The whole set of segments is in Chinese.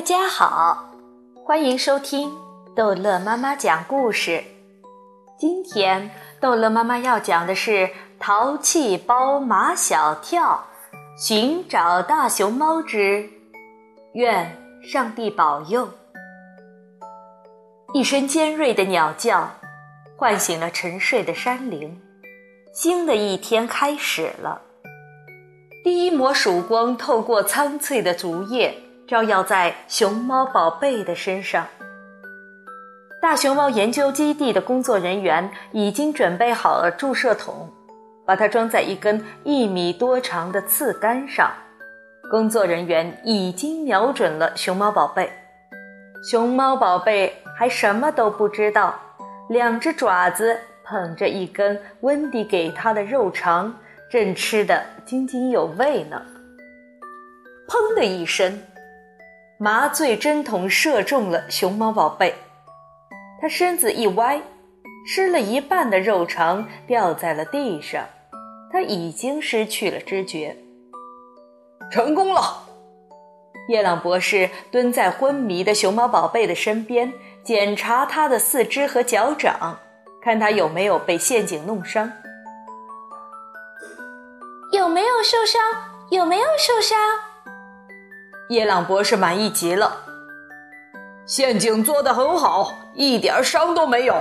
大家好，欢迎收听逗乐妈妈讲故事。今天逗乐妈妈要讲的是《淘气包马小跳寻找大熊猫之愿上帝保佑》。一声尖锐的鸟叫，唤醒了沉睡的山林。新的一天开始了。第一抹曙光透过苍翠的竹叶。照耀在熊猫宝贝的身上。大熊猫研究基地的工作人员已经准备好了注射筒，把它装在一根一米多长的刺杆上。工作人员已经瞄准了熊猫宝贝。熊猫宝贝还什么都不知道，两只爪子捧着一根温迪给它的肉肠，正吃得津津有味呢。砰的一声。麻醉针筒射中了熊猫宝贝，它身子一歪，吃了一半的肉肠掉在了地上，它已经失去了知觉。成功了！叶朗博士蹲在昏迷的熊猫宝贝的身边，检查它的四肢和脚掌，看它有没有被陷阱弄伤。有没有受伤？有没有受伤？叶朗博士满意极了，陷阱做得很好，一点伤都没有。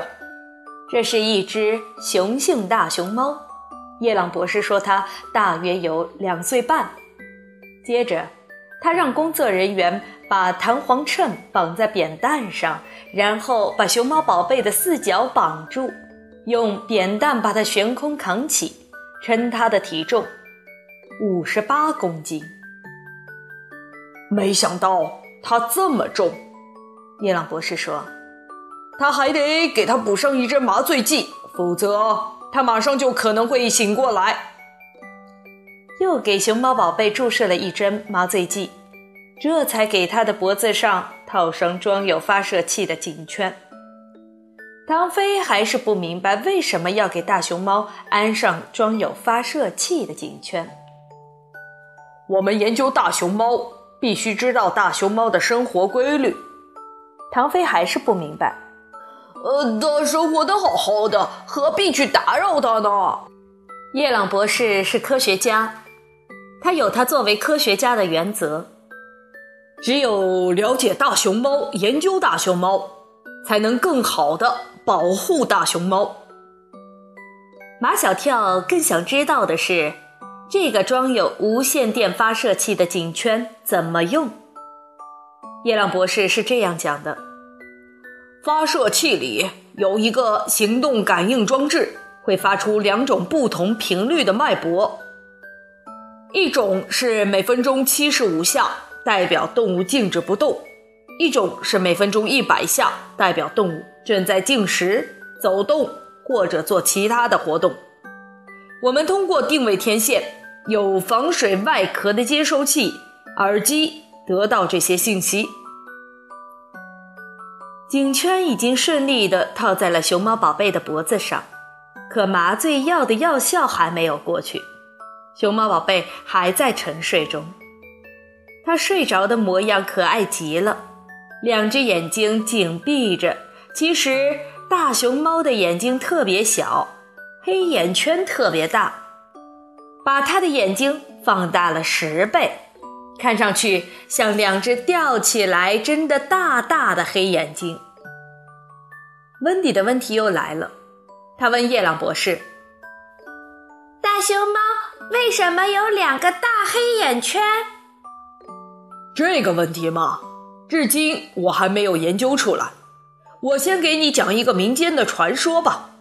这是一只雄性大熊猫，叶朗博士说它大约有两岁半。接着，他让工作人员把弹簧秤绑在扁担上，然后把熊猫宝贝的四脚绑住，用扁担把它悬空扛起，称它的体重五十八公斤。没想到它这么重，叶朗博士说：“他还得给他补上一针麻醉剂，否则他马上就可能会醒过来。”又给熊猫宝贝注射了一针麻醉剂，这才给他的脖子上套上装有发射器的颈圈。唐飞还是不明白为什么要给大熊猫安上装有发射器的颈圈。我们研究大熊猫。必须知道大熊猫的生活规律。唐飞还是不明白。呃，它生活的好好的，何必去打扰它呢？叶朗博士是科学家，他有他作为科学家的原则。只有了解大熊猫，研究大熊猫，才能更好的保护大熊猫。马小跳更想知道的是。这个装有无线电发射器的颈圈怎么用？叶朗博士是这样讲的：发射器里有一个行动感应装置，会发出两种不同频率的脉搏，一种是每分钟七十五下，代表动物静止不动；一种是每分钟一百下，代表动物正在进食、走动或者做其他的活动。我们通过定位天线。有防水外壳的接收器耳机得到这些信息。颈圈已经顺利地套在了熊猫宝贝的脖子上，可麻醉药的药效还没有过去，熊猫宝贝还在沉睡中。它睡着的模样可爱极了，两只眼睛紧闭着。其实大熊猫的眼睛特别小，黑眼圈特别大。把他的眼睛放大了十倍，看上去像两只吊起来真的大大的黑眼睛。温迪的问题又来了，他问叶朗博士：“大熊猫为什么有两个大黑眼圈？”这个问题嘛，至今我还没有研究出来。我先给你讲一个民间的传说吧。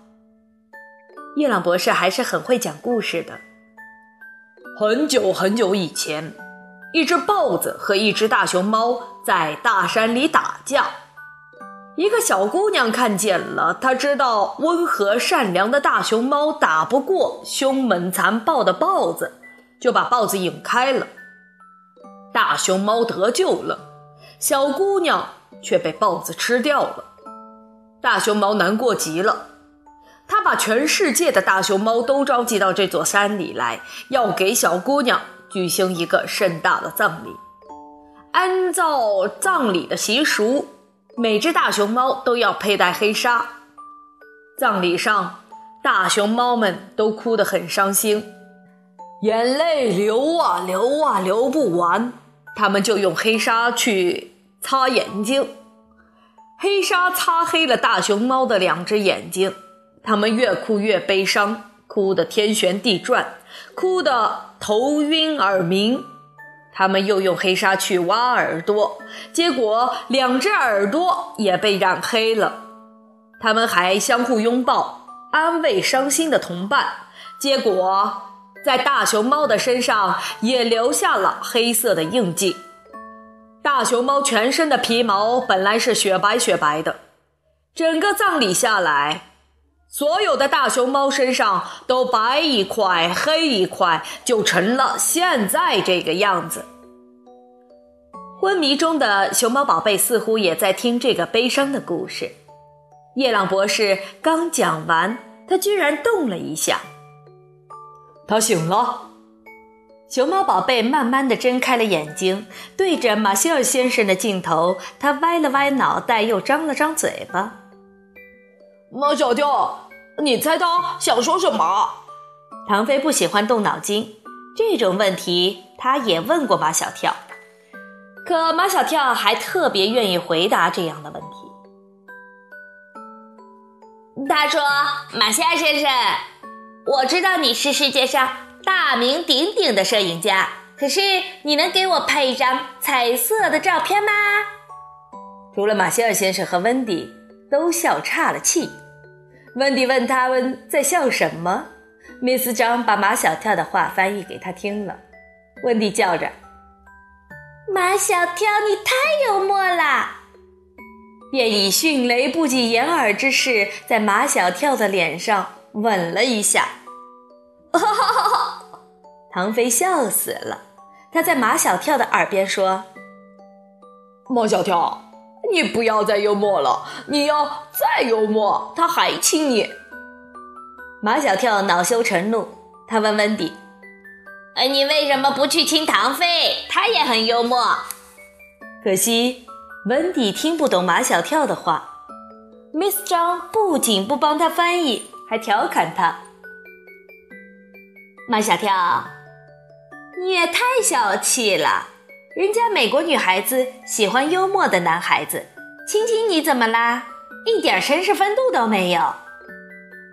叶朗博士还是很会讲故事的。很久很久以前，一只豹子和一只大熊猫在大山里打架。一个小姑娘看见了，她知道温和善良的大熊猫打不过凶猛残暴的豹子，就把豹子引开了。大熊猫得救了，小姑娘却被豹子吃掉了。大熊猫难过极了。他把全世界的大熊猫都召集到这座山里来，要给小姑娘举行一个盛大的葬礼。按照葬礼的习俗，每只大熊猫都要佩戴黑纱。葬礼上，大熊猫们都哭得很伤心，眼泪流啊流啊流不完。他们就用黑纱去擦眼睛，黑纱擦黑了大熊猫的两只眼睛。他们越哭越悲伤，哭得天旋地转，哭得头晕耳鸣。他们又用黑纱去挖耳朵，结果两只耳朵也被染黑了。他们还相互拥抱，安慰伤心的同伴，结果。在大熊猫的身上也留下了黑色的印记。大熊猫全身的皮毛本来是雪白雪白的，整个葬礼下来，所有的大熊猫身上都白一块黑一块，就成了现在这个样子。昏迷中的熊猫宝贝似乎也在听这个悲伤的故事。叶朗博士刚讲完，他居然动了一下。他醒了，熊猫宝贝慢慢的睁开了眼睛，对着马歇尔先生的镜头，他歪了歪脑袋，又张了张嘴巴。马小跳，你猜他想说什么？唐飞不喜欢动脑筋，这种问题他也问过马小跳，可马小跳还特别愿意回答这样的问题。他说：“马歇尔先生。”我知道你是世界上大名鼎鼎的摄影家，可是你能给我拍一张彩色的照片吗？除了马歇尔先生和温迪都笑岔了气。温迪问他们在笑什么，Miss 张把马小跳的话翻译给他听了。温迪叫着：“马小跳，你太幽默了！”便以迅雷不及掩耳之势在马小跳的脸上吻了一下。哈哈哈哈唐飞笑死了，他在马小跳的耳边说：“马小跳，你不要再幽默了，你要再幽默，他还亲你。”马小跳恼羞成怒，他问温迪：“哎，你为什么不去亲唐飞？他也很幽默。”可惜温迪听不懂马小跳的话，Miss 张不仅不帮他翻译，还调侃他。马小跳，你也太小气了！人家美国女孩子喜欢幽默的男孩子，亲亲你怎么啦？一点绅士风度都没有。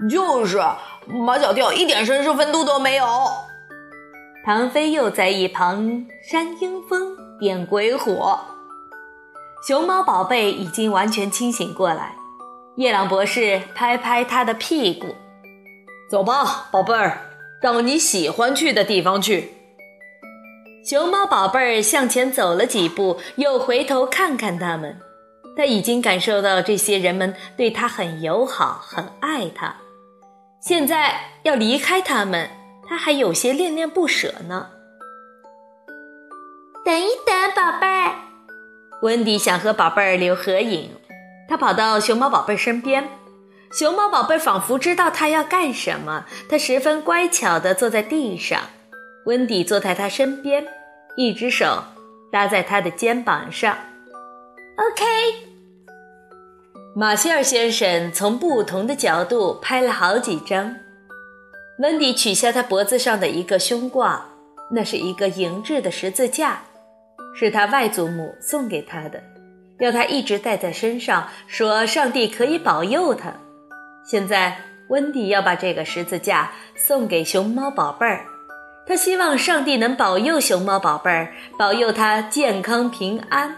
就是马小跳一点绅士风度都没有。唐飞又在一旁煽阴风点鬼火。熊猫宝贝已经完全清醒过来，叶朗博士拍拍他的屁股：“走吧，宝贝儿。”到你喜欢去的地方去。熊猫宝贝儿向前走了几步，又回头看看他们。他已经感受到这些人们对他很友好，很爱他。现在要离开他们，他还有些恋恋不舍呢。等一等，宝贝儿。温迪想和宝贝儿留合影，他跑到熊猫宝贝身边。熊猫宝贝仿佛知道他要干什么，他十分乖巧地坐在地上。温迪坐在他身边，一只手搭在他的肩膀上。OK。马歇尔先生从不同的角度拍了好几张。温迪取下他脖子上的一个胸挂，那是一个银质的十字架，是他外祖母送给他的，要他一直带在身上，说上帝可以保佑他。现在，温迪要把这个十字架送给熊猫宝贝儿，他希望上帝能保佑熊猫宝贝儿，保佑他健康平安。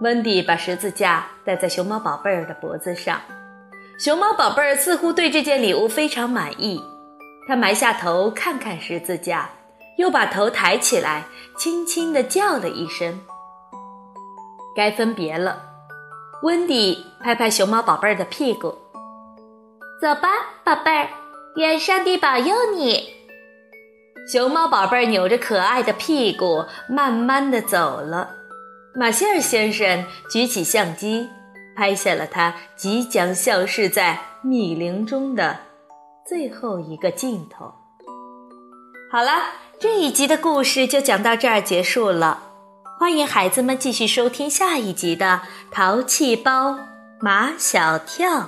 温迪把十字架戴在熊猫宝贝儿的脖子上，熊猫宝贝儿似乎对这件礼物非常满意，他埋下头看看十字架，又把头抬起来，轻轻地叫了一声：“该分别了。”温迪拍拍熊猫宝贝儿的屁股。走吧，宝贝儿，愿上帝保佑你。熊猫宝贝扭着可爱的屁股，慢慢的走了。马歇尔先生举起相机，拍下了他即将消失在密林中的最后一个镜头。好了，这一集的故事就讲到这儿结束了。欢迎孩子们继续收听下一集的《淘气包马小跳》。